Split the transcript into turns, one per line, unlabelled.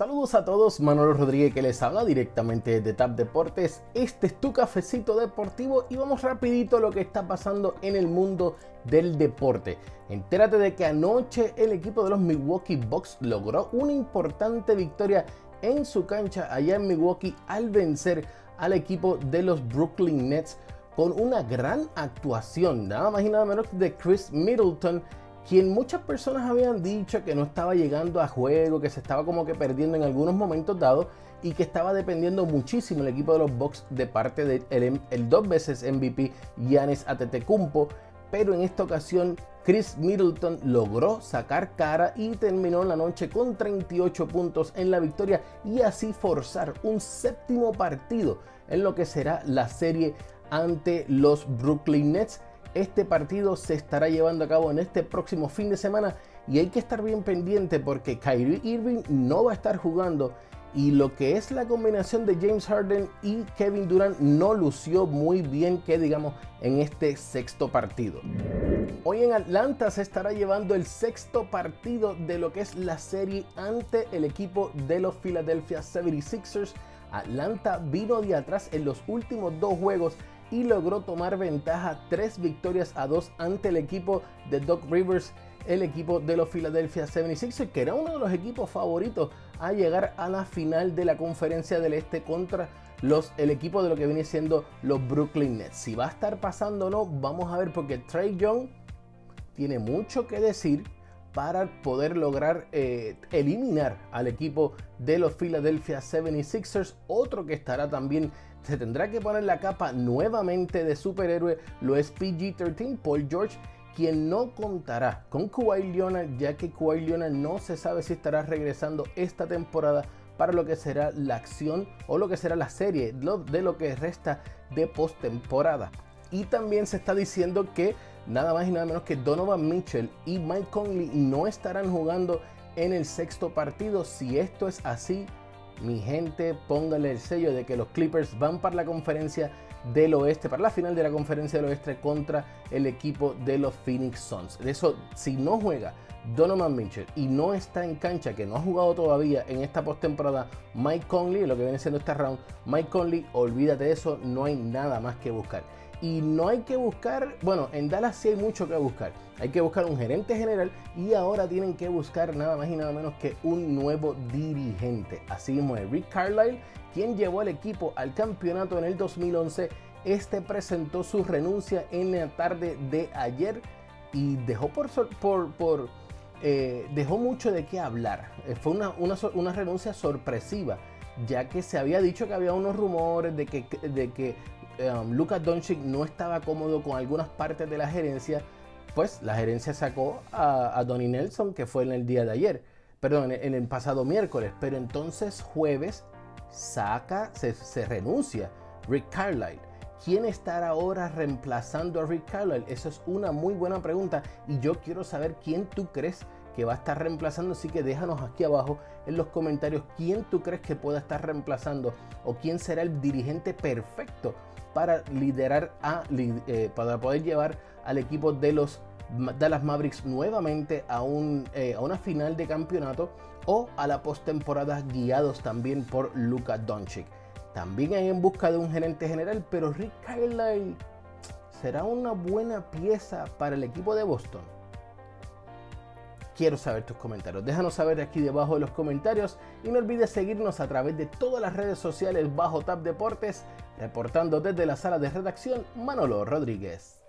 Saludos a todos, Manolo Rodríguez que les habla directamente de TAP Deportes. Este es tu cafecito deportivo y vamos rapidito a lo que está pasando en el mundo del deporte. Entérate de que anoche el equipo de los Milwaukee Bucks logró una importante victoria en su cancha allá en Milwaukee al vencer al equipo de los Brooklyn Nets con una gran actuación, nada más y nada menos de Chris Middleton quien muchas personas habían dicho que no estaba llegando a juego, que se estaba como que perdiendo en algunos momentos dados y que estaba dependiendo muchísimo el equipo de los Bucks de parte del el dos veces MVP Giannis Antetokounmpo, pero en esta ocasión Chris Middleton logró sacar cara y terminó la noche con 38 puntos en la victoria y así forzar un séptimo partido en lo que será la serie ante los Brooklyn Nets este partido se estará llevando a cabo en este próximo fin de semana y hay que estar bien pendiente porque Kyrie Irving no va a estar jugando y lo que es la combinación de James Harden y Kevin Durant no lució muy bien que digamos en este sexto partido. Hoy en Atlanta se estará llevando el sexto partido de lo que es la serie ante el equipo de los Philadelphia 76ers. Atlanta vino de atrás en los últimos dos juegos y logró tomar ventaja tres victorias a dos ante el equipo de Doc Rivers, el equipo de los Philadelphia 76ers, que era uno de los equipos favoritos a llegar a la final de la conferencia del Este contra los, el equipo de lo que viene siendo los Brooklyn Nets. Si va a estar pasando o no, vamos a ver porque Trey Young tiene mucho que decir para poder lograr eh, eliminar al equipo de los Philadelphia 76ers. Otro que estará también, se tendrá que poner la capa nuevamente de superhéroe, lo es PG-13, Paul George, quien no contará con Kawhi Leonard, ya que Kawhi Leonard no se sabe si estará regresando esta temporada para lo que será la acción o lo que será la serie de lo que resta de postemporada. Y también se está diciendo que nada más y nada menos que Donovan Mitchell y Mike Conley no estarán jugando en el sexto partido. Si esto es así, mi gente, póngale el sello de que los Clippers van para la conferencia del oeste, para la final de la conferencia del oeste contra el equipo de los Phoenix Suns. De eso, si no juega Donovan Mitchell y no está en cancha, que no ha jugado todavía en esta postemporada, Mike Conley, lo que viene siendo este round, Mike Conley, olvídate de eso, no hay nada más que buscar. Y no hay que buscar, bueno, en Dallas sí hay mucho que buscar. Hay que buscar un gerente general y ahora tienen que buscar nada más y nada menos que un nuevo dirigente. Así mismo es Rick Carlisle, quien llevó al equipo al campeonato en el 2011. Este presentó su renuncia en la tarde de ayer y dejó por, por, eh, dejó mucho de qué hablar. Eh, fue una, una, una renuncia sorpresiva ya que se había dicho que había unos rumores de que, de que um, Lucas Doncic no estaba cómodo con algunas partes de la gerencia, pues la gerencia sacó a, Donnie Nelson, que fue en el día de ayer, perdón, en, el pasado miércoles, pero entonces jueves saca, se, se renuncia Rick Carlisle. ¿Quién estará ahora reemplazando a Rick Carlisle? Esa es una muy buena pregunta y yo quiero saber quién tú crees que va a estar reemplazando. Así que déjanos aquí abajo en los comentarios quién tú crees que pueda estar reemplazando o quién será el dirigente perfecto para liderar a, eh, para poder llevar al equipo de los Dallas Mavericks nuevamente a, un, eh, a una final de campeonato o a la postemporada guiados también por Luka Doncic. También hay en busca de un gerente general, pero Rick Carlisle será una buena pieza para el equipo de Boston. Quiero saber tus comentarios. Déjanos saber aquí debajo de los comentarios y no olvides seguirnos a través de todas las redes sociales bajo Tap Deportes, reportando desde la sala de redacción Manolo Rodríguez.